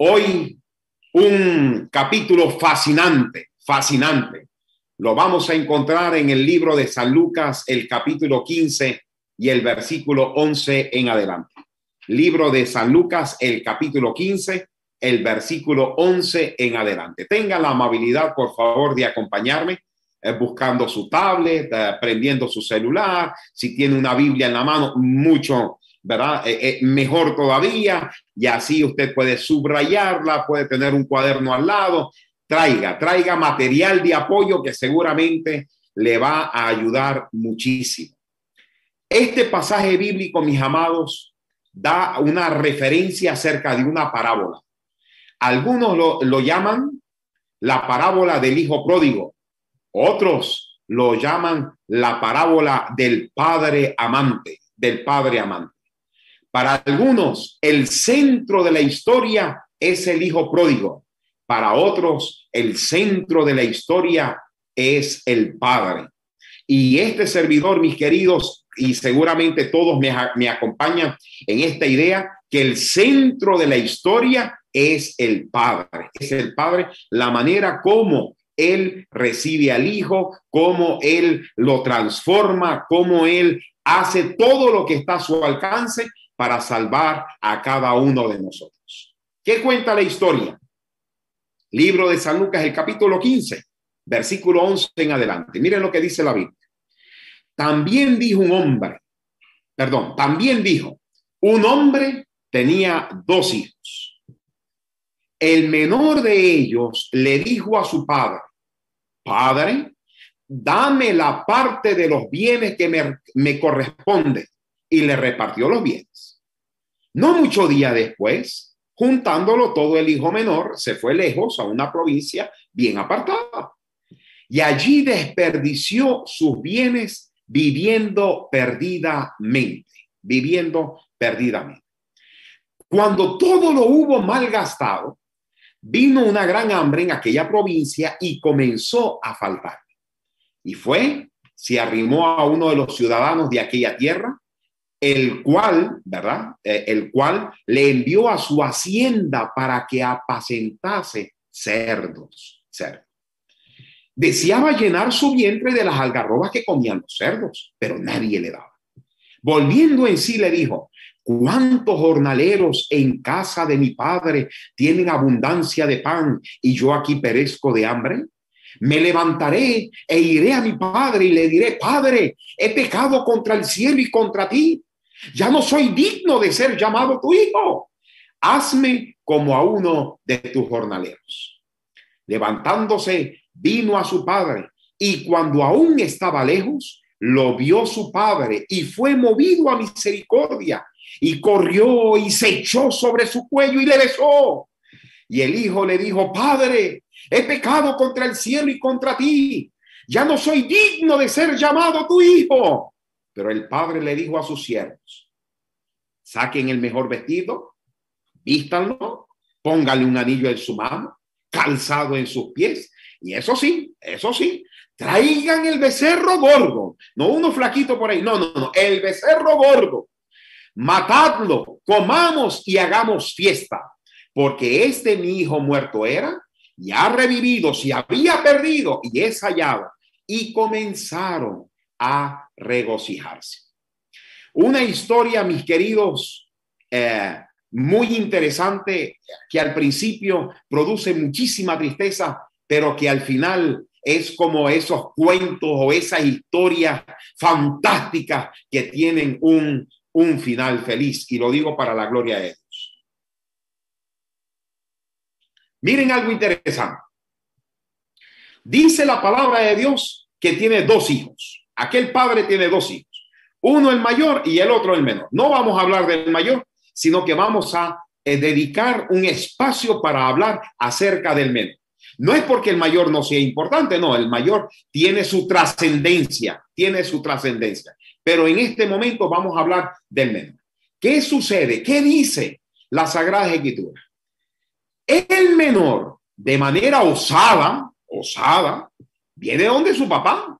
Hoy un capítulo fascinante, fascinante. Lo vamos a encontrar en el libro de San Lucas, el capítulo 15 y el versículo 11 en adelante. Libro de San Lucas, el capítulo 15, el versículo 11 en adelante. Tenga la amabilidad, por favor, de acompañarme eh, buscando su tablet, eh, prendiendo su celular, si tiene una Biblia en la mano, mucho, ¿verdad? Eh, mejor todavía, y así usted puede subrayarla, puede tener un cuaderno al lado, traiga, traiga material de apoyo que seguramente le va a ayudar muchísimo. Este pasaje bíblico, mis amados, da una referencia acerca de una parábola. Algunos lo, lo llaman la parábola del hijo pródigo, otros lo llaman la parábola del padre amante, del padre amante. Para algunos, el centro de la historia es el hijo pródigo. Para otros, el centro de la historia es el padre. Y este servidor, mis queridos, y seguramente todos me, me acompañan en esta idea, que el centro de la historia es el padre. Es el padre, la manera como él recibe al Hijo, cómo Él lo transforma, cómo Él hace todo lo que está a su alcance para salvar a cada uno de nosotros. ¿Qué cuenta la historia? Libro de San Lucas, el capítulo 15, versículo 11 en adelante. Miren lo que dice la Biblia. También dijo un hombre, perdón, también dijo, un hombre tenía dos hijos. El menor de ellos le dijo a su padre, Padre, dame la parte de los bienes que me, me corresponde. Y le repartió los bienes. No mucho día después, juntándolo todo el hijo menor, se fue lejos a una provincia bien apartada. Y allí desperdició sus bienes viviendo perdidamente, viviendo perdidamente. Cuando todo lo hubo mal gastado, vino una gran hambre en aquella provincia y comenzó a faltar. Y fue, se arrimó a uno de los ciudadanos de aquella tierra, el cual, ¿verdad? Eh, el cual le envió a su hacienda para que apacentase cerdos, cerdos. Deseaba llenar su vientre de las algarrobas que comían los cerdos, pero nadie le daba. Volviendo en sí le dijo, ¿Cuántos jornaleros en casa de mi padre tienen abundancia de pan y yo aquí perezco de hambre? Me levantaré e iré a mi padre y le diré, Padre, he pecado contra el cielo y contra ti. Ya no soy digno de ser llamado tu hijo. Hazme como a uno de tus jornaleros. Levantándose, vino a su padre y cuando aún estaba lejos, lo vio su padre y fue movido a misericordia y corrió y se echó sobre su cuello y le besó. Y el hijo le dijo, Padre, he pecado contra el cielo y contra ti. Ya no soy digno de ser llamado tu hijo. Pero el padre le dijo a sus siervos, saquen el mejor vestido, vístanlo, póngale un anillo en su mano, calzado en sus pies. Y eso sí, eso sí, traigan el becerro gordo, no uno flaquito por ahí, no, no, no, el becerro gordo matadlo, comamos y hagamos fiesta, porque este mi hijo muerto era y ha revivido, se había perdido y es hallado. Y comenzaron a regocijarse. Una historia, mis queridos, eh, muy interesante, que al principio produce muchísima tristeza, pero que al final es como esos cuentos o esas historias fantásticas que tienen un, un final feliz y lo digo para la gloria de Dios. Miren algo interesante. Dice la palabra de Dios que tiene dos hijos. Aquel padre tiene dos hijos. Uno el mayor y el otro el menor. No vamos a hablar del mayor, sino que vamos a eh, dedicar un espacio para hablar acerca del menor. No es porque el mayor no sea importante, no, el mayor tiene su trascendencia, tiene su trascendencia. Pero en este momento vamos a hablar del menor. ¿Qué sucede? ¿Qué dice la Sagrada Escritura? El menor, de manera osada, osada, viene donde su papá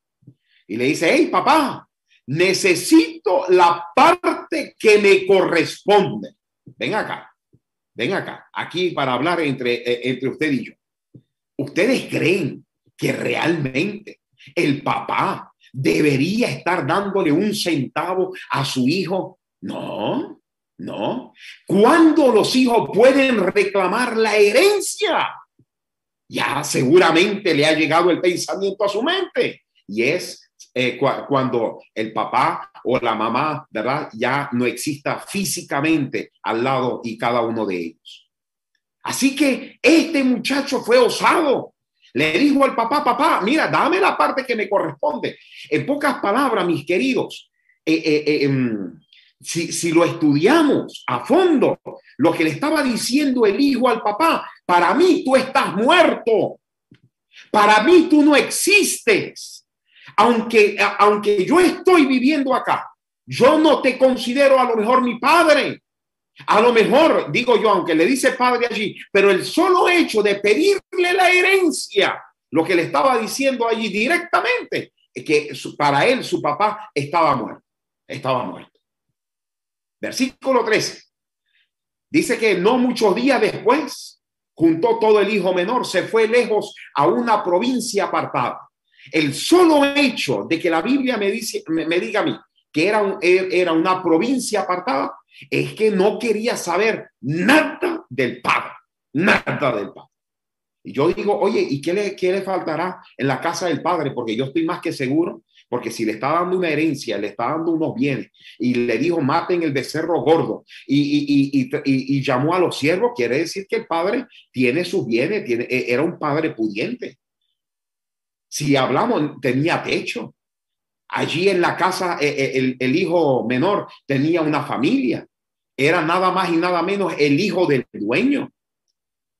y le dice, hey papá, necesito la parte que me corresponde. Ven acá, ven acá, aquí para hablar entre, eh, entre usted y yo. ¿Ustedes creen que realmente el papá debería estar dándole un centavo a su hijo? No, no. ¿Cuándo los hijos pueden reclamar la herencia? Ya seguramente le ha llegado el pensamiento a su mente y es eh, cuando el papá o la mamá, ¿verdad? Ya no exista físicamente al lado y cada uno de ellos. Así que este muchacho fue osado. Le dijo al papá, papá, mira, dame la parte que me corresponde. En pocas palabras, mis queridos, eh, eh, em, si, si, lo estudiamos a fondo, lo que le estaba diciendo el hijo al papá, para mí tú estás muerto, para mí tú no existes aunque, aunque yo estoy viviendo acá, yo no te considero a lo mejor mi padre. A lo mejor, digo yo, aunque le dice padre allí, pero el solo hecho de pedirle la herencia, lo que le estaba diciendo allí directamente, es que para él su papá estaba muerto, estaba muerto. Versículo 13. Dice que no muchos días después, juntó todo el hijo menor, se fue lejos a una provincia apartada el solo hecho de que la Biblia me, dice, me, diga a mí que era, era una provincia apartada, es que no quería saber nada del Padre, nada del Padre. Y yo digo, oye, ¿y qué le, qué le faltará en la casa del Padre? Porque yo estoy más que seguro, porque si le está dando una herencia, le está dando unos bienes, y le dijo, maten el becerro gordo, y, y, y llamó a los siervos, quiere decir que el Padre tiene sus bienes, tiene, e, era un Padre pudiente. Si hablamos, tenía techo. Allí en la casa, eh, eh, el, hijo menor tenía una familia. Era nada más y nada menos el hijo del dueño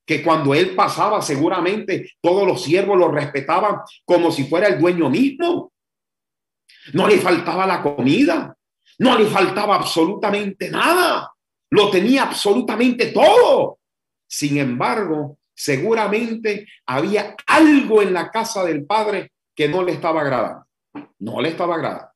que cuando él pasaba seguramente todos los siervos lo respetaban como si fuera el dueño mismo. No le faltaba la comida, no le faltaba absolutamente nada, lo tenía absolutamente todo. Sin embargo, seguramente había algo en la casa del padre que no le estaba agradando. No le estaba agradando.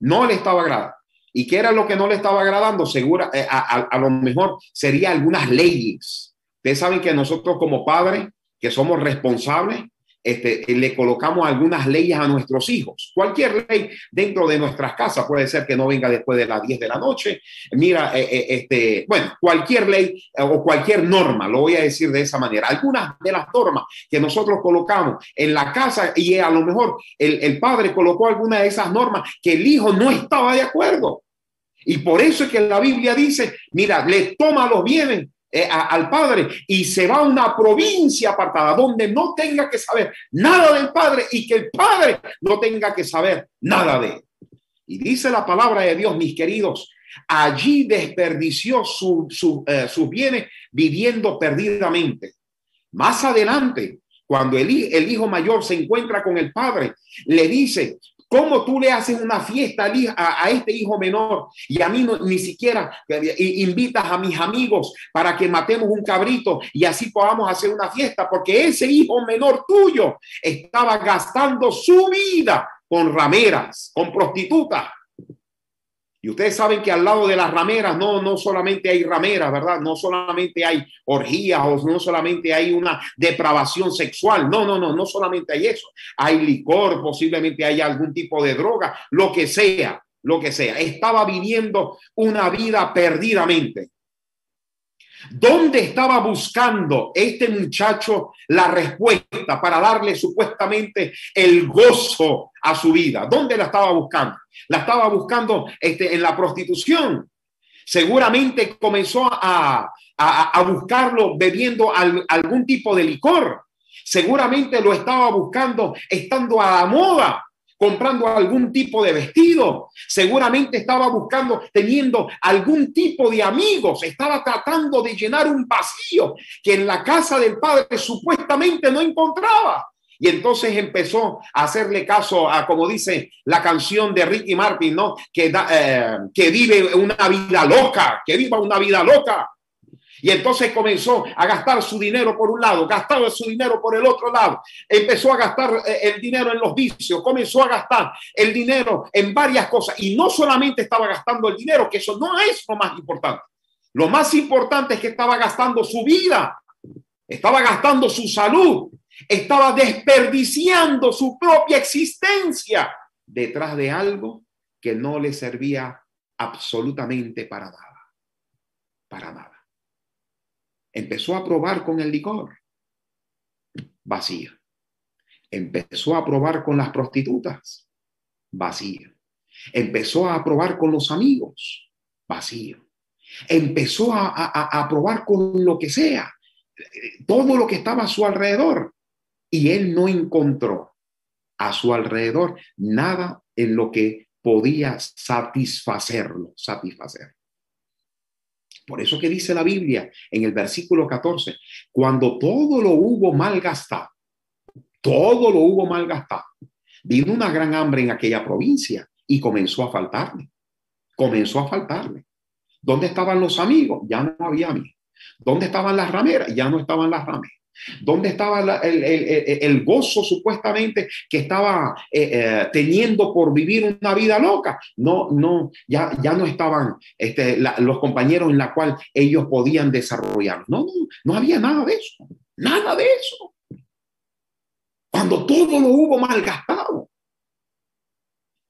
No le estaba agradando. ¿Y qué era lo que no le estaba agradando? Segura, eh, a, a lo mejor sería algunas leyes. Ustedes saben que nosotros como padres, que somos responsables, este, le colocamos algunas leyes a nuestros hijos. Cualquier ley dentro de nuestras casas puede ser que no venga después de las 10 de la noche. Mira, eh, eh, este, bueno, cualquier ley eh, o cualquier norma, lo voy a decir de esa manera. Algunas de las normas que nosotros colocamos en la casa y a lo mejor el, el padre colocó alguna de esas normas que el hijo no estaba de acuerdo. Y por eso es que la Biblia dice, mira, le toma los bienes eh, al Padre y se va a una provincia apartada donde no tenga que saber nada del Padre y que el Padre no tenga que saber nada de él. Y dice la palabra de Dios, mis queridos, allí desperdició su, eh, sus bienes viviendo perdidamente. Más adelante, cuando el, el, hijo mayor se encuentra con el padre, le dice, ¿Cómo tú le haces una fiesta a, este hijo menor y a mí ni siquiera eh, invitas a mis amigos para que matemos un cabrito y así podamos hacer una fiesta? Porque ese hijo menor tuyo estaba gastando su vida con rameras, con prostitutas. Y ustedes saben que al lado de las rameras no, no solamente hay rameras, ¿verdad? No solamente hay orgías o no solamente hay una depravación sexual. No, no, no, no solamente hay eso. Hay licor, posiblemente hay algún tipo de droga, lo que sea, lo que sea. Estaba viviendo una vida perdidamente. ¿Dónde estaba buscando este muchacho la respuesta para darle supuestamente el gozo a su vida? ¿Dónde la estaba buscando? La estaba buscando este, en la prostitución. Seguramente comenzó a, a, buscarlo bebiendo algún tipo de licor. Seguramente lo estaba buscando estando a la moda comprando algún tipo de vestido, seguramente estaba buscando, teniendo algún tipo de amigos, estaba tratando de llenar un vacío que en la casa del padre supuestamente no encontraba. Y entonces empezó a hacerle caso a, como dice la canción de Ricky Martin, ¿no? Que, eh, que vive una vida loca, que viva una vida loca. Y entonces comenzó a gastar su dinero por un lado, gastaba su dinero por el otro lado, empezó a gastar eh, el dinero en los vicios, comenzó a gastar el dinero en varias cosas. Y no solamente estaba gastando el dinero, que eso no es lo más importante. Lo más importante es que estaba gastando su vida, estaba gastando su salud, estaba desperdiciando su propia existencia detrás de algo que no le servía absolutamente para nada. Para nada. Empezó a probar con el licor. Vacío. Empezó a probar con las prostitutas. Vacío. Empezó a probar con los amigos. Vacío. Empezó a, a probar con lo que sea. Todo lo que estaba a su alrededor. Y él no encontró a su alrededor nada en lo que podía satisfacerlo, satisfacer. Por eso que dice la Biblia en el versículo 14, cuando todo lo hubo mal gastado, todo lo hubo mal gastado, vino una gran hambre en aquella provincia y comenzó a faltarle, comenzó a faltarle. ¿Dónde estaban los amigos? Ya no había amigos. ¿Dónde estaban las rameras? Ya no estaban las rameras. ¿Dónde estaba el, gozo supuestamente que estaba eh, eh, teniendo por vivir una vida loca? No, no, ya, ya no estaban este, los compañeros en la cual ellos podían desarrollar. No, no, no había nada de eso, nada de eso. Cuando todo lo hubo malgastado.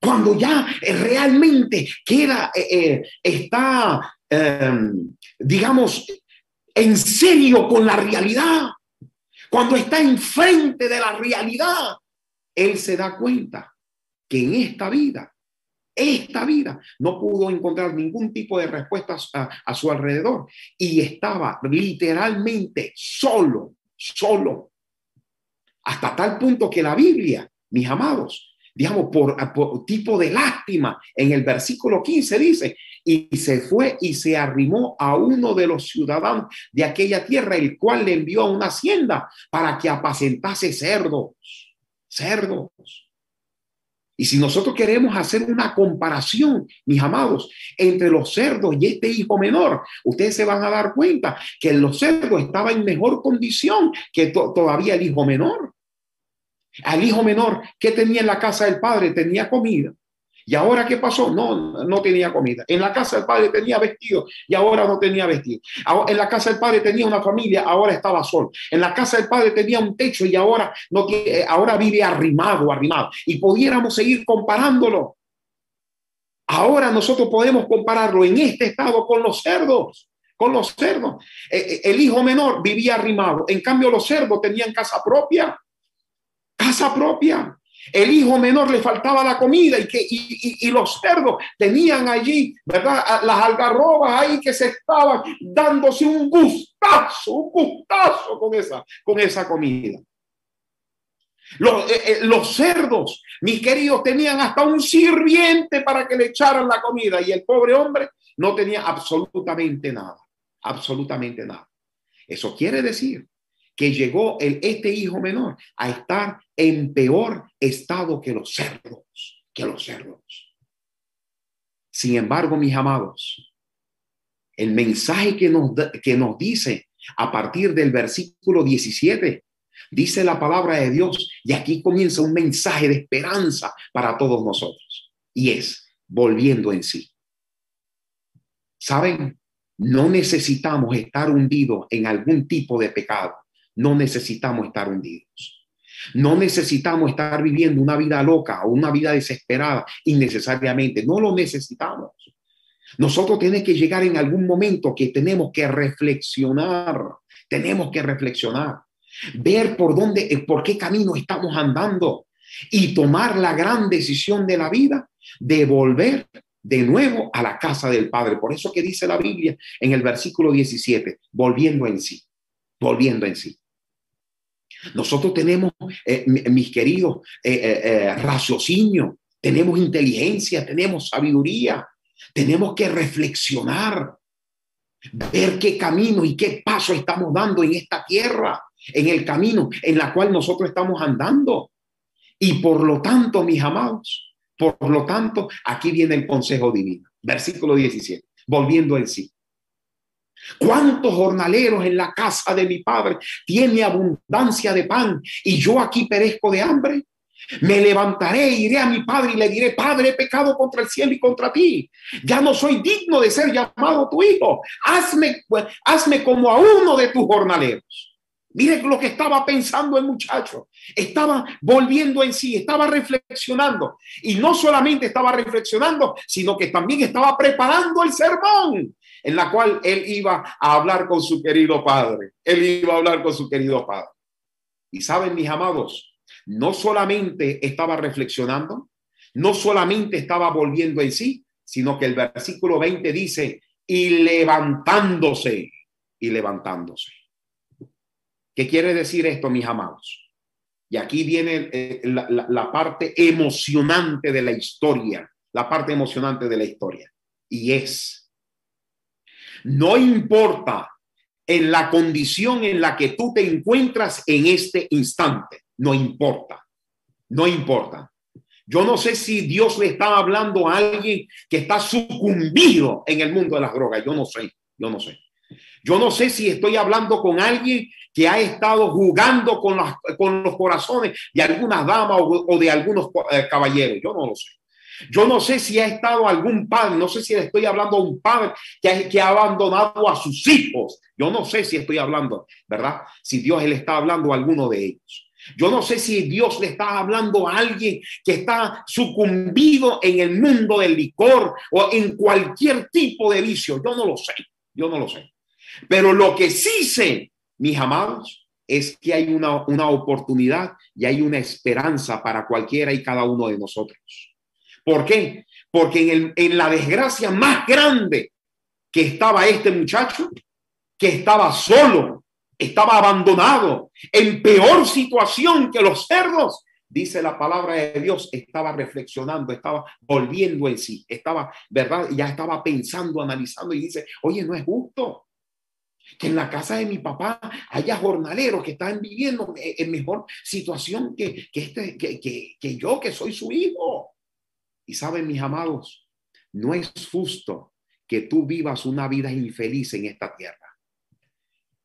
Cuando ya realmente queda, eh, está, em, digamos, en serio con la realidad cuando está enfrente de la realidad, él se da cuenta que en esta vida, esta vida, no pudo encontrar ningún tipo de respuestas a, su alrededor y estaba literalmente solo, solo, hasta tal punto que la Biblia, mis amados, digamos, por, tipo de lástima, en el versículo 15 dice, y se fue y se arrimó a uno de los ciudadanos de aquella tierra, el cual le envió a una hacienda para que apacentase cerdos, cerdos. Y si nosotros queremos hacer una comparación, mis amados, entre los cerdos y este hijo menor, ustedes se van a dar cuenta que los cerdos estaba en mejor condición que todavía el hijo menor. Al hijo menor, ¿qué tenía en la casa del padre? Tenía comida. ¿Y ahora qué pasó? No, no tenía comida. En la casa del padre tenía vestido y ahora no tenía vestido. En la casa del padre tenía una familia, ahora estaba solo. En la casa del padre tenía un techo y ahora, no eh, ahora vive arrimado, arrimado. Y pudiéramos seguir comparándolo. Ahora nosotros podemos compararlo en este estado con los cerdos con los cerdos. Eh, eh, el hijo menor vivía arrimado, en cambio los cerdos tenían casa propia, casa propia. El hijo menor le faltaba la comida y, que, y, los cerdos tenían allí, ¿verdad? Las algarrobas ahí que se estaban dándose un gustazo, un gustazo con esa, con esa comida. Los, eh, eh, los, cerdos, mis queridos, tenían hasta un sirviente para que le echaran la comida y el pobre hombre no tenía absolutamente nada, absolutamente nada. Eso quiere decir que llegó el, este hijo menor a estar en peor estado que los cerdos, que los. Sin embargo, mis amados, el mensaje que nos, que nos dice a partir del versículo 17, dice la palabra de Dios, y aquí comienza un mensaje de esperanza para todos nosotros, y es volviendo en sí. ¿Saben? No necesitamos estar hundidos en algún tipo de pecado no necesitamos estar hundidos. No necesitamos estar viviendo una vida loca o una vida desesperada innecesariamente. No lo necesitamos. Nosotros tenemos que llegar en algún momento que tenemos que reflexionar. Tenemos que reflexionar. Ver por dónde, eh, por qué camino estamos andando y tomar la gran decisión de la vida de volver de nuevo a la casa del Padre. Por eso que dice la Biblia en el versículo 17, volviendo en sí, volviendo en sí. Nosotros tenemos, eh, mis queridos, eh, eh, raciocinio, tenemos inteligencia, tenemos sabiduría, tenemos que reflexionar, ver qué camino y qué paso estamos dando en esta tierra, en el camino en la cual nosotros estamos andando. Y por lo tanto, mis amados, por lo tanto, aquí viene el consejo divino. Versículo 17, volviendo en sí. ¿Cuántos jornaleros en la casa de mi padre tiene abundancia de pan y yo aquí perezco de hambre? Me levantaré, iré a mi padre y le diré, Padre, he pecado contra el cielo y contra ti. Ya no soy digno de ser llamado tu hijo. Hazme, hazme como a uno de tus jornaleros. Mire lo que estaba pensando el muchacho. Estaba volviendo en sí, estaba reflexionando. Y no solamente estaba reflexionando, sino que también estaba preparando el sermón en la cual él iba a hablar con su querido padre. Él iba a hablar con su querido padre. Y saben, mis amados, no solamente estaba reflexionando, no solamente estaba volviendo en sí, sino que el versículo 20 dice, y levantándose, y levantándose. ¿Qué quiere decir esto, mis amados? Y aquí viene eh, la, la parte emocionante de la historia, la parte emocionante de la historia. Y es, no importa en la condición en la que tú te encuentras en este instante, no importa, no importa. Yo no sé si Dios le está hablando a alguien que está sucumbido en el mundo de las drogas, yo no sé, yo no sé. Yo no sé si estoy hablando con alguien que ha estado jugando con, con los corazones de algunas damas o, de algunos eh, caballeros. Yo no lo sé. Yo no sé si ha estado algún padre, no sé si estoy hablando a un padre que ha, abandonado a sus hijos. Yo no sé si estoy hablando, ¿verdad? Si Dios le está hablando a alguno de ellos. Yo no sé si Dios le está hablando a alguien que está sucumbido en el mundo del licor o en cualquier tipo de vicio. Yo no lo sé. Yo no lo sé. Pero lo que sí sé, mis amados, es que hay una oportunidad y hay una esperanza para cualquiera y cada uno de nosotros. ¿Por qué? Porque en, el, en la desgracia más grande que estaba este muchacho, que estaba solo, estaba abandonado, en peor situación que los cerdos, dice la palabra de Dios, estaba reflexionando, estaba volviendo en sí, estaba, ¿verdad? Ya estaba pensando, analizando y dice, oye, no es justo que en la casa de mi papá haya jornaleros que están viviendo en mejor situación que, que, este, que, que yo, que soy su hijo. Y saben, mis amados, no es justo que tú vivas una vida infeliz en esta tierra.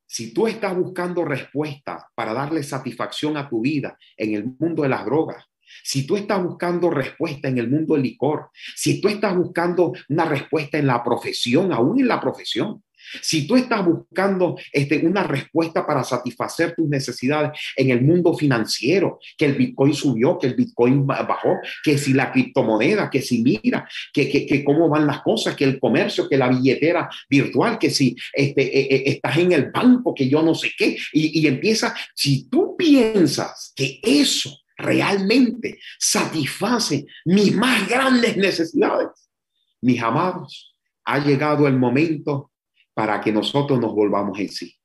Si tú estás buscando respuesta para darle satisfacción a tu vida en el mundo de las drogas, si tú estás buscando respuesta en el mundo del licor, si tú estás buscando una respuesta en la profesión, aún en la profesión, si tú estás buscando este, una respuesta para satisfacer tus necesidades en el mundo financiero, que el Bitcoin subió, que el Bitcoin bajó, que si la criptomoneda, que si mira, que, que, cómo van las cosas, que el comercio, que la billetera virtual, que si este, eh, eh, estás en el banco, que yo no sé qué, y, y empieza, si tú piensas que eso realmente satisface mis más grandes necesidades, mis amados, ha llegado el momento para que nosotros nos volvamos en sí.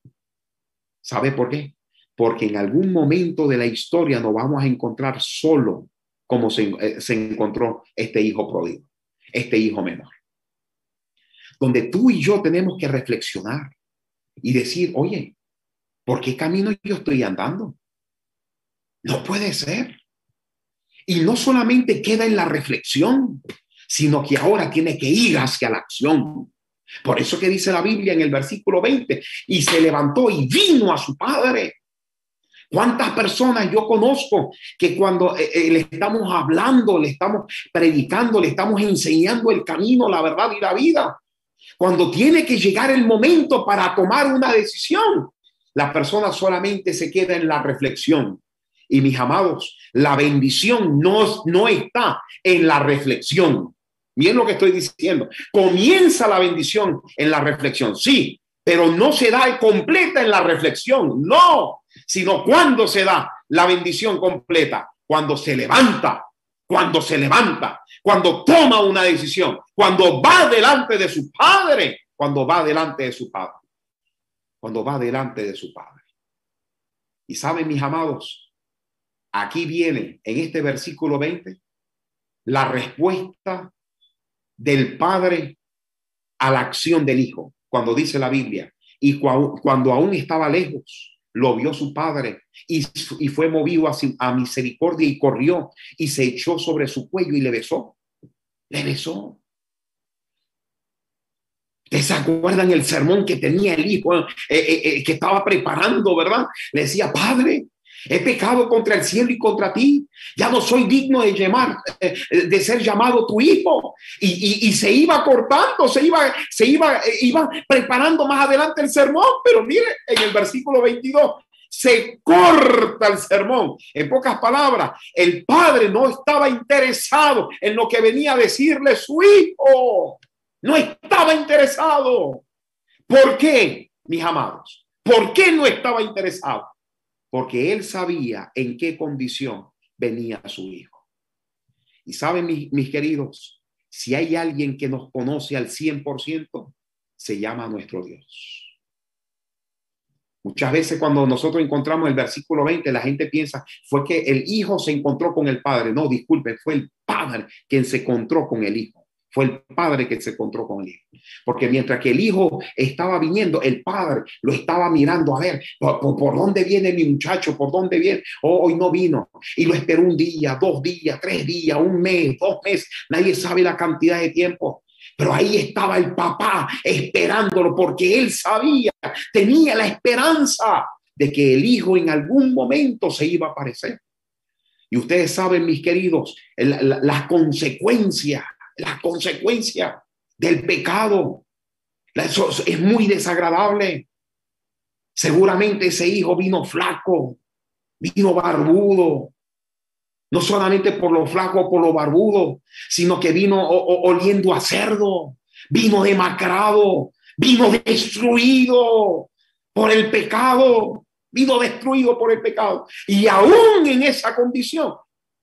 ¿Sabe por qué? Porque en algún momento de la historia nos vamos a encontrar solo como se, eh, se encontró este hijo pródigo, este hijo menor. Donde tú y yo tenemos que reflexionar y decir, oye, ¿por qué camino yo estoy andando? No puede ser. Y no solamente queda en la reflexión, sino que ahora tiene que ir hacia la acción. Por eso que dice la Biblia en el versículo 20, y se levantó y vino a su padre. ¿Cuántas personas yo conozco que cuando eh, eh, le estamos hablando, le estamos predicando, le estamos enseñando el camino, la verdad y la vida? Cuando tiene que llegar el momento para tomar una decisión, la persona solamente se queda en la reflexión. Y mis amados, la bendición no, no está en la reflexión. Miren lo que estoy diciendo. Comienza la bendición en la reflexión, sí, pero no se da completa en la reflexión, no, sino cuando se da la bendición completa, cuando se levanta, cuando se levanta, cuando toma una decisión, cuando va delante de su padre, cuando va delante de su padre, cuando va delante de su padre. Y saben, mis amados, aquí viene en este versículo 20 la respuesta del Padre a la acción del Hijo, cuando dice la Biblia. Y cuando aún estaba lejos, lo vio su padre y, fue movido a, misericordia y corrió y se echó sobre su cuello y le besó. Le besó. ¿Ustedes se acuerdan el sermón que tenía el hijo, eh, eh, eh, que estaba preparando, verdad? Le decía, Padre, He pecado contra el cielo y contra ti. Ya no soy digno de llamar, eh, de ser llamado tu hijo. Y, se iba cortando, se iba, se iba, eh, iba preparando más adelante el sermón. Pero mire, en el versículo 22 se corta el sermón. En pocas palabras, el padre no estaba interesado en lo que venía a decirle su hijo. No estaba interesado. ¿Por qué, mis amados? ¿Por qué no estaba interesado? Porque él sabía en qué condición venía su hijo. Y saben, mis, queridos, si hay alguien que nos conoce al 100%, se llama nuestro Dios. Muchas veces cuando nosotros encontramos el versículo 20, la gente piensa, fue que el hijo se encontró con el padre. No, disculpe, fue el padre quien se encontró con el hijo. Fue el padre que se encontró con el hijo. Porque mientras que el hijo estaba viniendo, el padre lo estaba mirando a ver por, dónde viene mi muchacho, por dónde viene. Oh, hoy no vino. Y lo esperó un día, dos días, tres días, un mes, dos meses. Nadie sabe la cantidad de tiempo. Pero ahí estaba el papá esperándolo porque él sabía, tenía la esperanza de que el hijo en algún momento se iba a aparecer. Y ustedes saben, mis queridos, las consecuencias, las consecuencias del pecado. Eso es muy desagradable. Seguramente ese hijo vino flaco, vino barbudo, no solamente por lo flaco, por lo barbudo, sino que vino oliendo a cerdo, vino demacrado, vino destruido por el pecado, vino destruido por el pecado. Y aún en esa condición,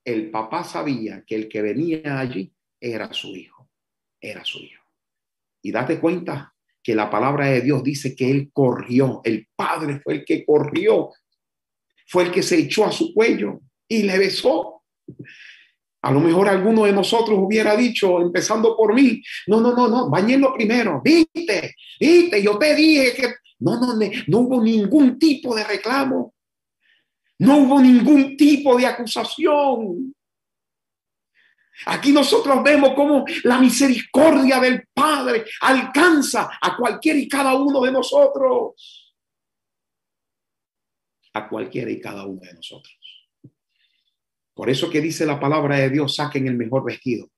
el papá sabía que el que venía allí era su hijo, era su hijo. Y date cuenta que la palabra de Dios dice que él corrió, el padre fue el que corrió, fue el que se echó a su cuello y le besó. A lo mejor alguno de nosotros hubiera dicho, empezando por mí, no, no, no, no, bañenlo primero, viste, viste, yo te dije que no, no, no hubo ningún tipo de reclamo, no hubo ningún tipo de acusación. Aquí nosotros vemos cómo la misericordia del Padre alcanza a cualquiera y cada uno de nosotros. A cualquiera y cada uno de nosotros. Por eso que dice la palabra de Dios, saquen el mejor vestido.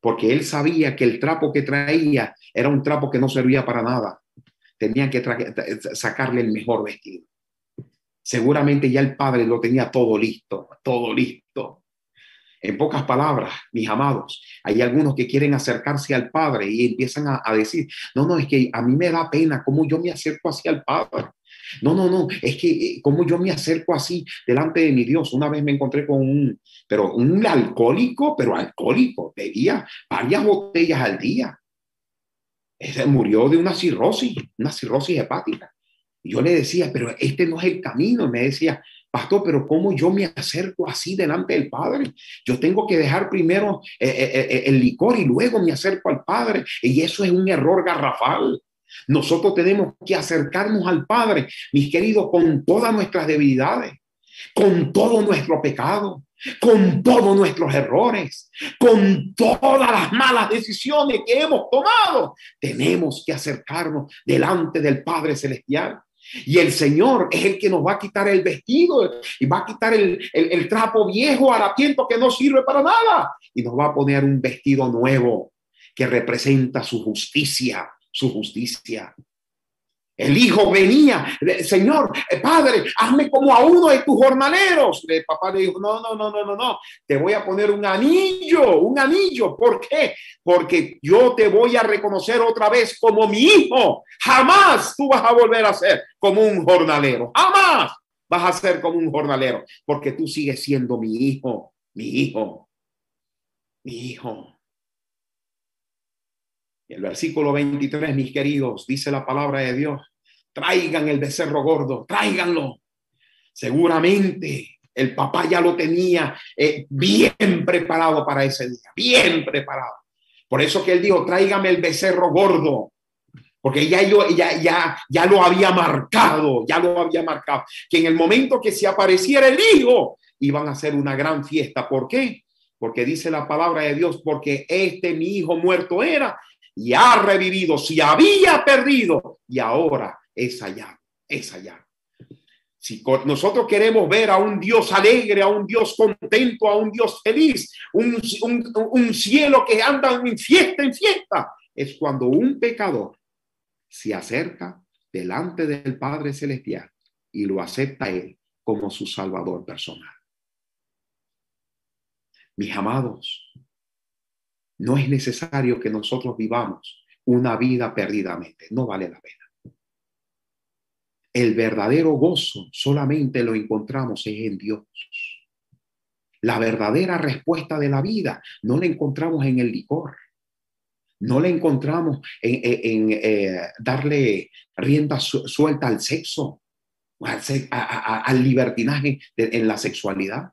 Porque él sabía que el trapo que traía era un trapo que no servía para nada. Tenían que sacarle el mejor vestido. Seguramente ya el padre lo tenía todo listo, todo listo. En pocas palabras, mis amados, hay algunos que quieren acercarse al Padre y empiezan a, decir, no, no, es que a mí me da pena cómo yo me acerco hacia el Padre. No, no, no, es que eh, como yo me acerco así delante de mi Dios. Una vez me encontré con un, pero un alcohólico, pero alcohólico, bebía varias botellas al día. Ese murió de una cirrosis, una cirrosis hepática. Yo le decía, pero este no es el camino. me decía, pastor, pero ¿cómo yo me acerco así delante del Padre? Yo tengo que dejar primero eh, eh, el licor y luego me acerco al Padre. Y eso es un error garrafal. Nosotros tenemos que acercarnos al Padre, mis queridos, con todas nuestras debilidades, con todo nuestro pecado, con todos nuestros errores, con todas las malas decisiones que hemos tomado. Tenemos que acercarnos delante del Padre Celestial. Y el Señor es el que nos va a quitar el vestido y va a quitar el, el, trapo viejo, harapiento que no sirve para nada. Y nos va a poner un vestido nuevo que representa su justicia, su justicia. El hijo venía, Señor, eh, Padre, hazme como a uno de tus jornaleros. El papá le dijo, no, no, no, no, no, no, te voy a poner un anillo, un anillo. ¿Por qué? Porque yo te voy a reconocer otra vez como mi hijo. Jamás tú vas a volver a ser como un jornalero. Jamás vas a ser como un jornalero, porque tú sigues siendo mi hijo, mi hijo, mi hijo. El versículo 23, mis queridos, dice la palabra de Dios, traigan el becerro gordo, tráiganlo. Seguramente el papá ya lo tenía eh, bien preparado para ese día, bien preparado. Por eso que él dijo, tráigame el becerro gordo, porque ya, yo, ya, ya, ya lo había marcado, ya lo había marcado, que en el momento que se apareciera el hijo, iban a hacer una gran fiesta. ¿Por qué? Porque dice la palabra de Dios, porque este mi hijo muerto era y ha revivido, si había perdido y ahora es allá, es allá. Si nosotros queremos ver a un Dios alegre, a un Dios contento, a un Dios feliz, un, un cielo que anda en fiesta, en fiesta, es cuando un pecador se acerca delante del Padre Celestial y lo acepta Él como su Salvador personal. Mis amados, no es necesario que nosotros vivamos una vida perdidamente, no vale la pena. El verdadero gozo solamente lo encontramos en Dios. La verdadera respuesta de la vida no la encontramos en el licor. No la encontramos en, eh, darle rienda suelta al sexo, al, libertinaje en la sexualidad.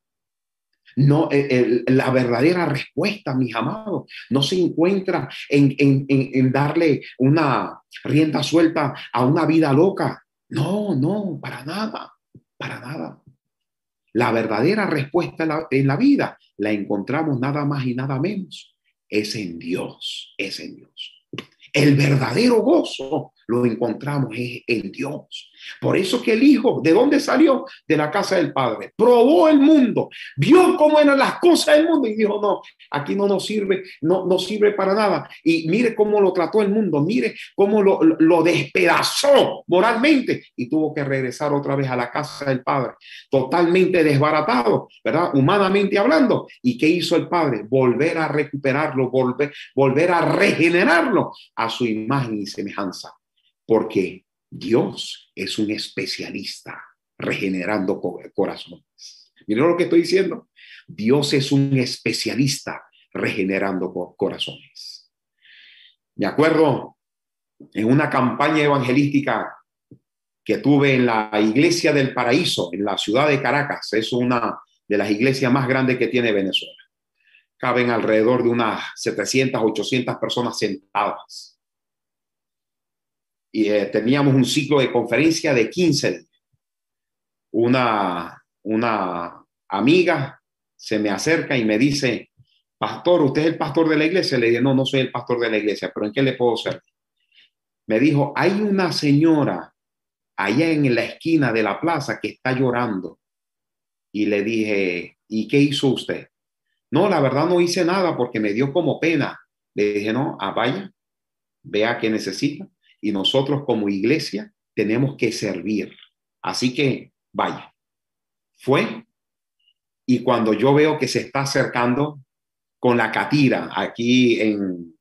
No, eh, la verdadera respuesta, mis amados, no se encuentra en, en, darle una rienda suelta a una vida loca. No, no, para nada, para nada. La verdadera respuesta en la vida la encontramos nada más y nada menos es en Dios, es en Dios. El verdadero gozo lo encontramos en Dios. Por eso que el Hijo, ¿de dónde salió? De la casa del Padre. Probó el mundo, vio cómo eran las cosas del mundo y dijo, no, aquí no nos sirve, no, no sirve para nada. Y mire cómo lo trató el mundo, mire cómo lo, lo despedazó moralmente y tuvo que regresar otra vez a la casa del Padre, totalmente desbaratado, ¿verdad? Humanamente hablando. ¿Y qué hizo el Padre? Volver a recuperarlo, volver, volver a regenerarlo a su imagen y semejanza. Porque Dios es un especialista regenerando corazones. Miren lo que estoy diciendo. Dios es un especialista regenerando corazones. Me acuerdo en una campaña evangelística que tuve en la iglesia del paraíso, en la ciudad de Caracas. Es una de las iglesias más grandes que tiene Venezuela. Caben alrededor de unas 700, 800 personas sentadas y eh, teníamos un ciclo de conferencia de 15 días. Una, una amiga se me acerca y me dice, pastor, ¿usted es el pastor de la iglesia? Le dije, no, no soy el pastor de la iglesia, pero ¿en qué le puedo servir? Me dijo, hay una señora allá en la esquina de la plaza que está llorando. Y le dije, ¿y qué hizo usted? No, la verdad no hice nada porque me dio como pena. Le dije, no, ah, vaya, vea qué necesita y nosotros como iglesia tenemos que servir. Así que vaya, fue y cuando yo veo que se está acercando con la catira, aquí en,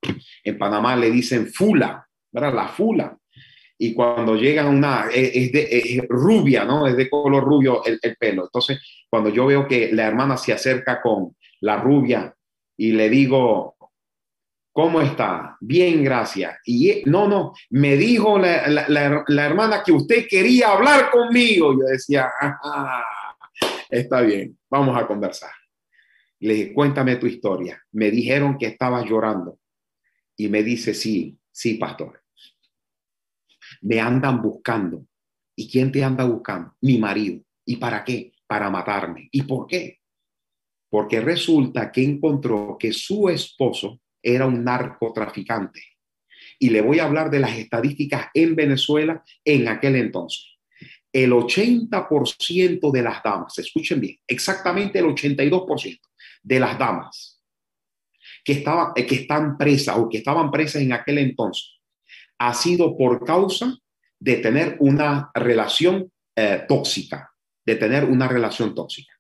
en Panamá le dicen fula, ¿verdad? La fula. Y cuando llega una, es, de, rubia, ¿no? Es de color rubio el, el pelo. Entonces, cuando yo veo que la hermana se acerca con la rubia y le digo, ¿Cómo está? Bien, gracias. Y eh, no, no, me dijo la, hermana que usted quería hablar conmigo. Yo decía, está bien, vamos a conversar. Le dije, cuéntame tu historia. Me dijeron que estabas llorando. Y me dice, sí, sí, pastor. Me andan buscando. ¿Y quién te anda buscando? Mi marido. ¿Y para qué? Para matarme. ¿Y por qué? Porque resulta que encontró que su esposo era un narcotraficante. Y le voy a hablar de las estadísticas en Venezuela en aquel entonces. El 80% de las damas, escuchen bien, exactamente el 82% de las damas que, estaban, eh, que están presas o que estaban presas en aquel entonces, ha sido por causa de tener una relación eh, tóxica, de tener una relación tóxica.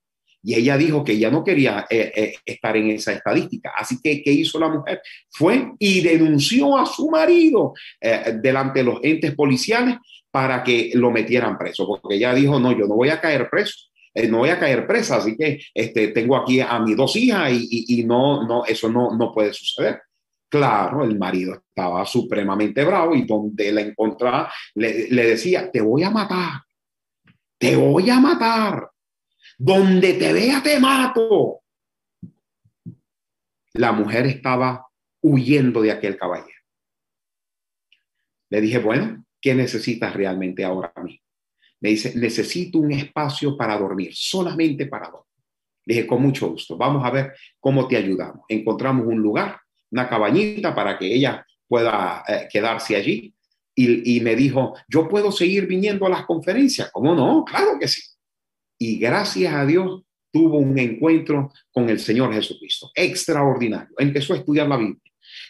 Y ella dijo que ya no quería eh, eh, estar en esa estadística. Así que, ¿qué hizo la mujer? Fue y denunció a su marido eh, delante de los entes policiales para que lo metieran preso, porque ella dijo, no, yo no voy a caer preso. no voy a caer presa, así que este, tengo aquí a mis dos hijas y, no, no, eso no, no puede suceder. Claro, el marido estaba supremamente bravo y donde la encontraba le decía, te voy a matar, te voy a matar donde te vea te mato. La mujer estaba huyendo de aquel caballero. Le dije, bueno, ¿qué necesitas realmente ahora a mí? Me dice, necesito un espacio para dormir, solamente para dormir. Le dije, con mucho gusto, vamos a ver cómo te ayudamos. Encontramos un lugar, una cabañita para que ella pueda eh, quedarse allí. y, me dijo, yo puedo seguir viniendo a las conferencias. ¿Cómo no? Claro que sí. Y gracias a Dios tuvo un encuentro con el Señor Jesucristo. Extraordinario. Empezó a estudiar la Biblia.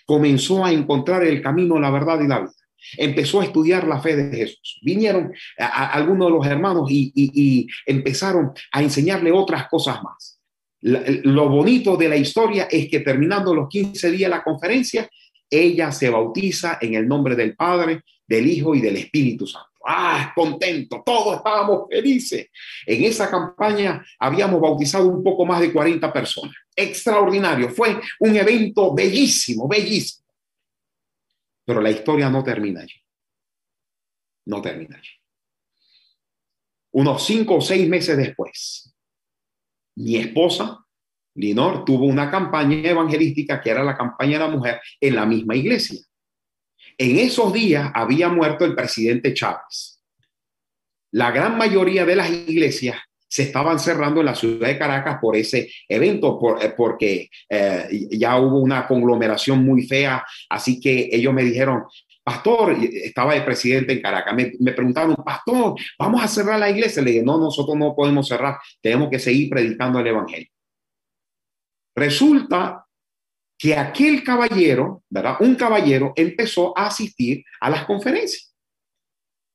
Comenzó a encontrar el camino, la verdad y la vida. Empezó a estudiar la fe de Jesús. Vinieron algunos de los hermanos y, empezaron a enseñarle otras cosas más. Lo bonito de la historia es que terminando los 15 días de la conferencia, ella se bautiza en el nombre del Padre, del Hijo y del Espíritu Santo. Ah, contento, todos estábamos felices. En esa campaña habíamos bautizado un poco más de 40 personas. Extraordinario, fue un evento bellísimo, bellísimo. Pero la historia no termina allí. No termina allí. Unos cinco o seis meses después, mi esposa, Linor, tuvo una campaña evangelística que era la campaña de la mujer en la misma iglesia. En esos días había muerto el presidente Chávez. La gran mayoría de las iglesias se estaban cerrando en la ciudad de Caracas por ese evento, eh, porque eh, ya hubo una conglomeración muy fea. Así que ellos me dijeron, pastor, estaba el presidente en Caracas, me, me, preguntaron, pastor, vamos a cerrar la iglesia. Le dije, no, nosotros no podemos cerrar, tenemos que seguir predicando el evangelio. Resulta que aquel caballero, ¿verdad? Un caballero empezó a asistir a las conferencias.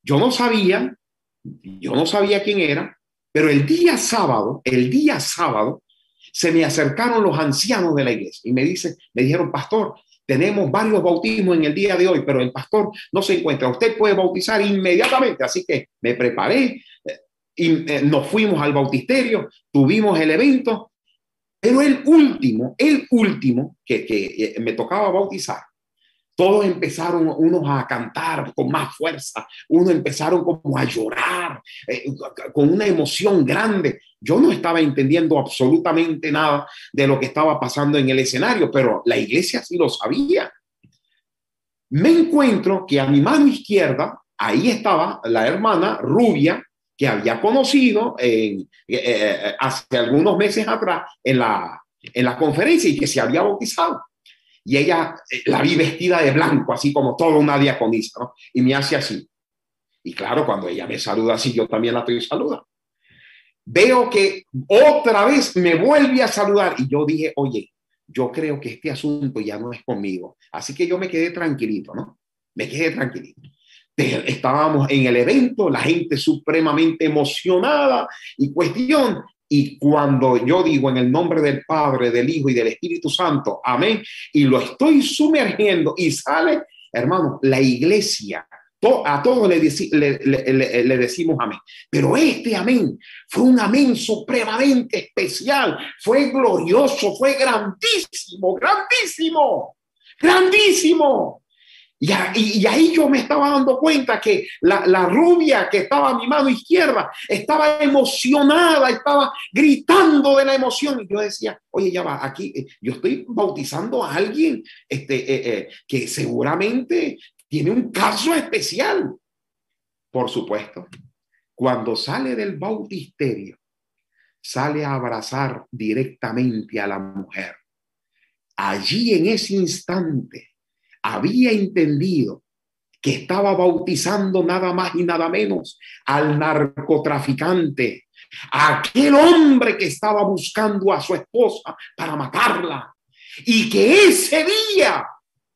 Yo no sabía, yo no sabía quién era, pero el día sábado, el día sábado, se me acercaron los ancianos de la iglesia y me dice, me dijeron, pastor, tenemos varios bautismos en el día de hoy, pero el pastor no se encuentra. Usted puede bautizar inmediatamente. Así que me preparé eh, y eh, nos fuimos al bautisterio, tuvimos el evento pero el último, el último que, me tocaba bautizar, todos empezaron unos a cantar con más fuerza, unos empezaron como a llorar, eh, con una emoción grande. Yo no estaba entendiendo absolutamente nada de lo que estaba pasando en el escenario, pero la iglesia sí lo sabía. Me encuentro que a mi mano izquierda, ahí estaba la hermana rubia, que había conocido eh, eh, hace algunos meses atrás en la, en la conferencia y que se había bautizado. Y ella eh, la vi vestida de blanco, así como toda una diaconisa, ¿no? Y me hace así. Y claro, cuando ella me saluda así, yo también la estoy saludando. Veo que otra vez me vuelve a saludar y yo dije, oye, yo creo que este asunto ya no es conmigo. Así que yo me quedé tranquilito, ¿no? Me quedé tranquilito estábamos en el evento, la gente supremamente emocionada y cuestión. Y cuando yo digo en el nombre del Padre, del Hijo y del Espíritu Santo, amén, y lo estoy sumergiendo y sale, hermano, la iglesia, a todos le, decimos amén. Pero este amén fue un amén supremamente especial, fue glorioso, fue grandísimo, grandísimo, grandísimo. Y, ahí yo me estaba dando cuenta que la, rubia que estaba a mi mano izquierda estaba emocionada, estaba gritando de la emoción. Y yo decía, oye, ya va, aquí eh, yo estoy bautizando a alguien este, eh, eh, que seguramente tiene un caso especial. Por supuesto, cuando sale del bautisterio, sale a abrazar directamente a la mujer. Allí en ese instante había entendido que estaba bautizando nada más y nada menos al narcotraficante, aquel hombre que estaba buscando a su esposa para matarla y que ese día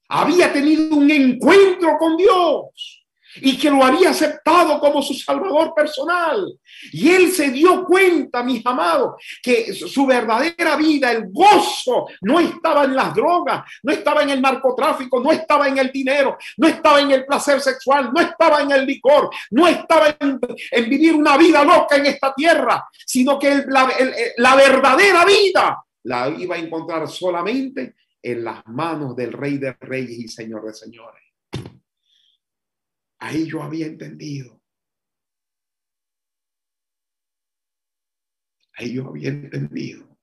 había tenido un encuentro con Dios y que lo había aceptado como su salvador personal. Y él se dio cuenta, mis amados, que su verdadera vida, el gozo, no estaba en las drogas, no estaba en el narcotráfico, no estaba en el dinero, no estaba en el placer sexual, no estaba en el licor, no estaba en, vivir una vida loca en esta tierra, sino que la, verdadera vida la iba a encontrar solamente en las manos del Rey de Reyes y Señor de Señores. Ahí yo había entendido. Ahí yo había entendido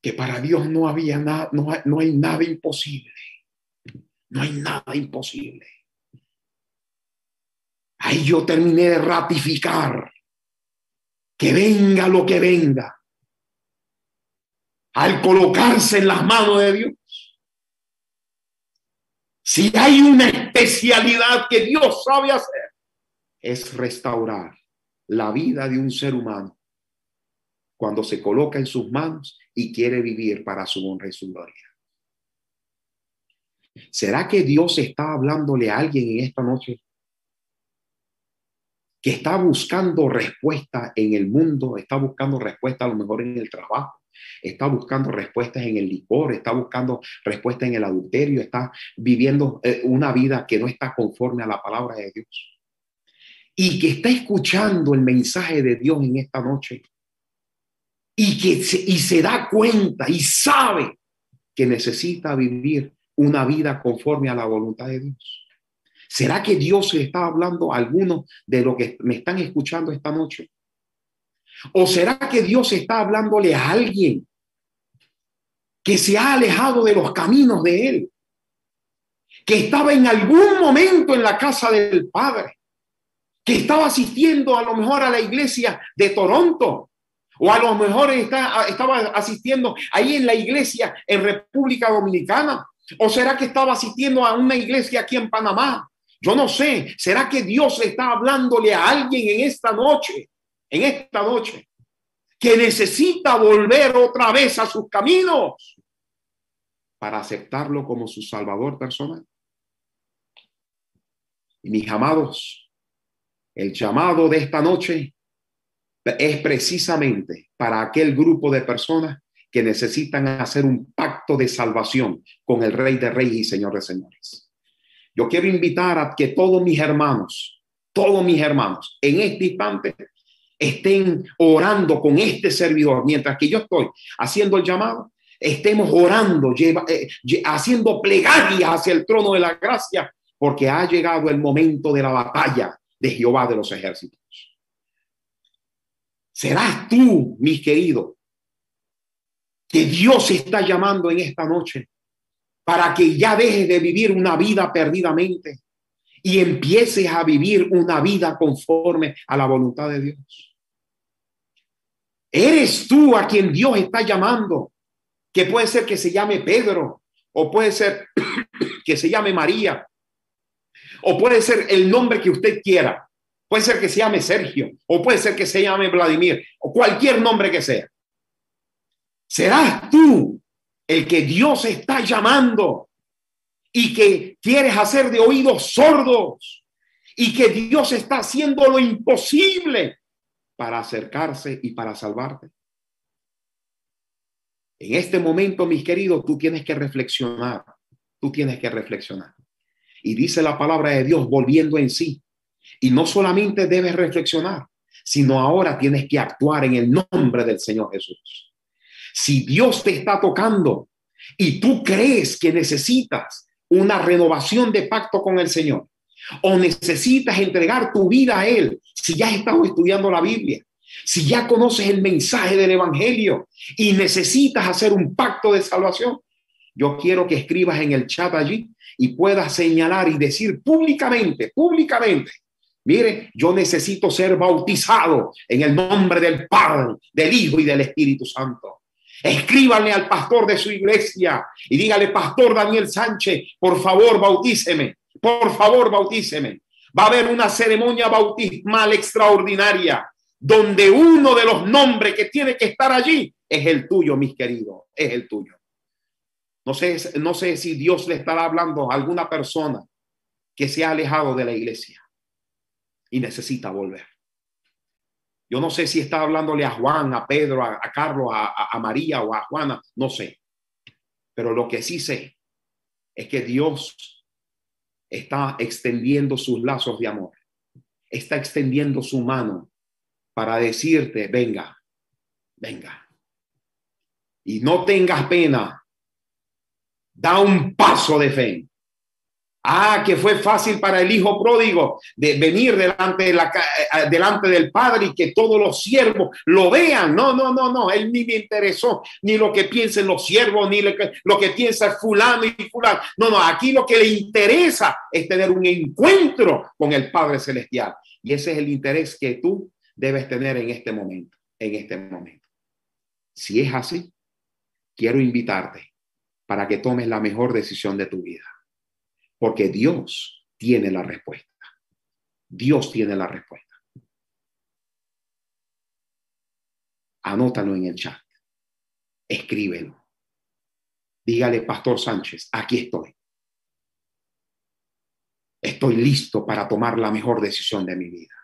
que para Dios no había nada, no, no hay nada imposible. No hay nada imposible. Ahí yo terminé de ratificar que venga lo que venga. Al colocarse en las manos de Dios, Si hay una especialidad que Dios sabe hacer, es restaurar la vida de un ser humano cuando se coloca en sus manos y quiere vivir para su honra y su gloria. ¿Será que Dios está hablándole a alguien en esta noche que está buscando respuesta en el mundo, está buscando respuesta a lo mejor en el trabajo, está buscando respuestas en el licor, está buscando respuesta en el adulterio, está viviendo eh, una vida que no está conforme a la palabra de Dios? Y que está escuchando el mensaje de Dios en esta noche y que se, y se da cuenta y sabe que necesita vivir una vida conforme a la voluntad de Dios. ¿Será que Dios le está hablando a algunos de los que me están escuchando esta noche? ¿O será que Dios está hablándole a alguien que se ha alejado de los caminos de Él? Que estaba en algún momento en la casa del Padre, que estaba asistiendo a lo mejor a la iglesia de Toronto, o a lo mejor estaba asistiendo ahí en la iglesia en República Dominicana, o será que estaba asistiendo a una iglesia aquí en Panamá, yo no sé, ¿será que Dios está hablándole a alguien en esta noche, en esta noche, que necesita volver otra vez a sus caminos para aceptarlo como su Salvador personal? Y mis amados, el llamado de esta noche es precisamente para aquel grupo de personas que necesitan hacer un pacto de salvación con el Rey de Reyes y Señor de Señores. Yo quiero invitar a que todos mis hermanos, todos mis hermanos, en este instante estén orando con este servidor, mientras que yo estoy haciendo el llamado, estemos orando, eh, haciendo plegarias hacia el trono de la gracia, porque ha llegado el momento de la batalla de Jehová de los ejércitos. Serás tú, mis queridos, que Dios está llamando en esta noche para que ya dejes de vivir una vida perdidamente y empieces a vivir una vida conforme a la voluntad de Dios. Eres tú a quien Dios está llamando, que puede ser que se llame Pedro, o puede ser que se llame María, o puede ser el nombre que usted quiera. Puede ser que se llame Sergio, o puede ser que se llame Vladimir, o cualquier nombre que sea. Serás tú el que Dios está llamando y que quieres hacer de oídos sordos y que Dios está haciendo lo imposible para acercarse y para salvarte. En este momento, mis queridos, tú tienes que reflexionar, tú tienes que reflexionar. Y dice la palabra de Dios volviendo en sí. Y no solamente debes reflexionar, sino ahora tienes que actuar en el nombre del Señor Jesús. Si Dios te está tocando y tú crees que necesitas una renovación de pacto con el Señor o necesitas entregar tu vida a Él, si ya has estado estudiando la Biblia, si ya conoces el mensaje del Evangelio y necesitas hacer un pacto de salvación, yo quiero que escribas en el chat allí y puedas señalar y decir públicamente, públicamente, mire, yo necesito ser bautizado en el nombre del Padre, del Hijo y del Espíritu Santo. Escríbanle al pastor de su iglesia y dígale, Pastor Daniel Sánchez, por favor, bautíceme. Por favor, bautíceme. Va a haber una ceremonia bautismal extraordinaria donde uno de los nombres que tiene que estar allí es el tuyo, mis queridos, es el tuyo. No sé, no sé si Dios le estará hablando a alguna persona que se ha alejado de la iglesia y necesita volver. Yo no sé si está hablándole a Juan, a Pedro, a, Carlos, a, María o a Juana, no sé. Pero lo que sí sé es que Dios está extendiendo sus lazos de amor, está extendiendo su mano para decirte, venga, venga. Y no tengas pena, da un paso de fe. Ah, que fue fácil para el hijo pródigo de venir delante, de la, eh, delante del padre y que todos los siervos lo vean. No, no, no, no. Él ni me interesó ni lo que piensen los siervos, ni lo que, lo que piensa fulano y fulano. No, no, aquí lo que le interesa es tener un encuentro con el Padre Celestial. Y ese es el interés que tú debes tener en este momento, en este momento. Si es así, quiero invitarte para que tomes la mejor decisión de tu vida porque Dios tiene la respuesta. Dios tiene la respuesta. Anótalo en el chat. Escríbelo. Dígale, Pastor Sánchez, aquí estoy. Estoy listo para tomar la mejor decisión de mi vida.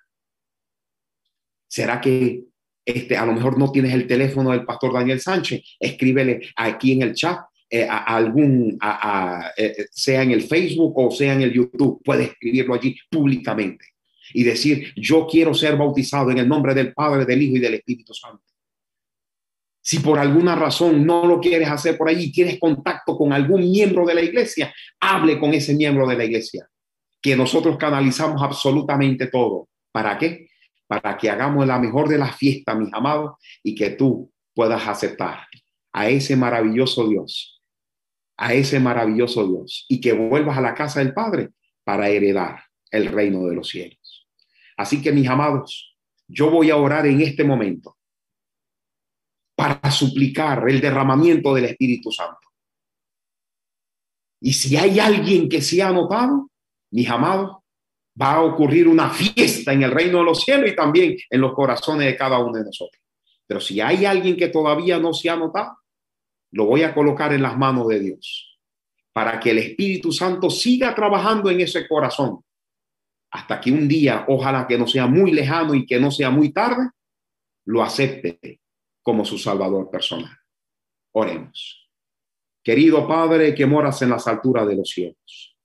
¿Será que este, a lo mejor no tienes el teléfono del pastor Daniel Sánchez? Escríbele aquí en el chat eh, a, algún, a, eh, sea en el Facebook o sea en el YouTube, puede escribirlo allí públicamente y decir, yo quiero ser bautizado en el nombre del Padre, del Hijo y del Espíritu Santo. Si por alguna razón no lo quieres hacer por allí, tienes contacto con algún miembro de la iglesia, hable con ese miembro de la iglesia, que nosotros canalizamos absolutamente todo. ¿Para qué? Para que hagamos la mejor de las fiestas, mis amados, y que tú puedas aceptar a ese maravilloso Dios a ese maravilloso Dios y que vuelvas a la casa del Padre para heredar el reino de los cielos. Así que mis amados, yo voy a orar en este momento para suplicar el derramamiento del Espíritu Santo. Y si hay alguien que se ha anotado, mis amados, va a ocurrir una fiesta en el reino de los cielos y también en los corazones de cada uno de nosotros. Pero si hay alguien que todavía no se ha anotado, lo voy a colocar en las manos de Dios para que el Espíritu Santo siga trabajando en ese corazón hasta que un día, ojalá que no sea muy lejano y que no sea muy tarde, lo acepte como su Salvador personal. Oremos. Querido Padre que moras en las alturas de los cielos.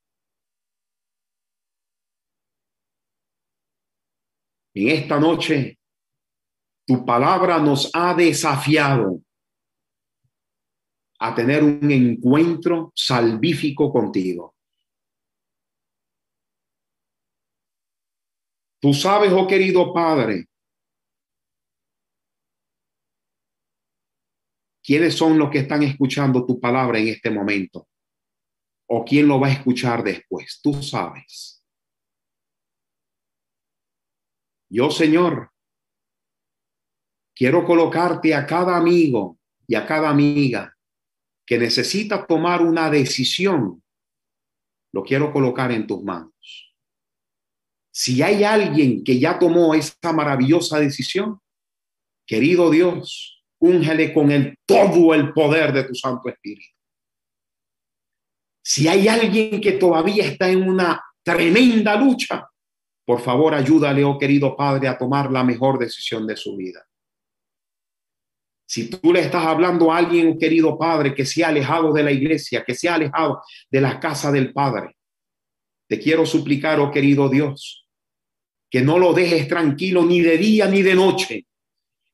En esta noche, tu palabra nos ha desafiado a tener un encuentro salvífico contigo. Tú sabes, oh querido Padre, quiénes son los que están escuchando tu palabra en este momento o quién lo va a escuchar después. Tú sabes. Yo, Señor, quiero colocarte a cada amigo y a cada amiga que necesita tomar una decisión, lo quiero colocar en tus manos. Si hay alguien que ya tomó esa maravillosa decisión, querido Dios, úngele con el todo el poder de tu Santo Espíritu. Si hay alguien que todavía está en una tremenda lucha, por favor ayúdale, oh querido Padre, a tomar la mejor decisión de su vida. Si tú le estás hablando a alguien, querido Padre, que se ha alejado de la iglesia, que se ha alejado de la casa del Padre, te quiero suplicar, oh querido Dios, que no lo dejes tranquilo ni de día ni de noche,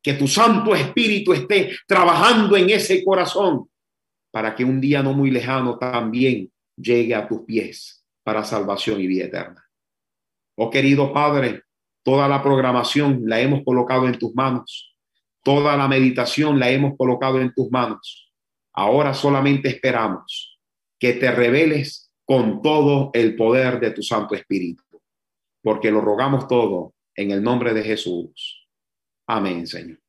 que tu Santo Espíritu esté trabajando en ese corazón para que un día no muy lejano también llegue a tus pies para salvación y vida eterna. Oh querido Padre, toda la programación la hemos colocado en tus manos Toda la meditación la hemos colocado en tus manos. Ahora solamente esperamos que te reveles con todo el poder de tu Santo Espíritu, porque lo rogamos todo en el nombre de Jesús. Amén, Señor.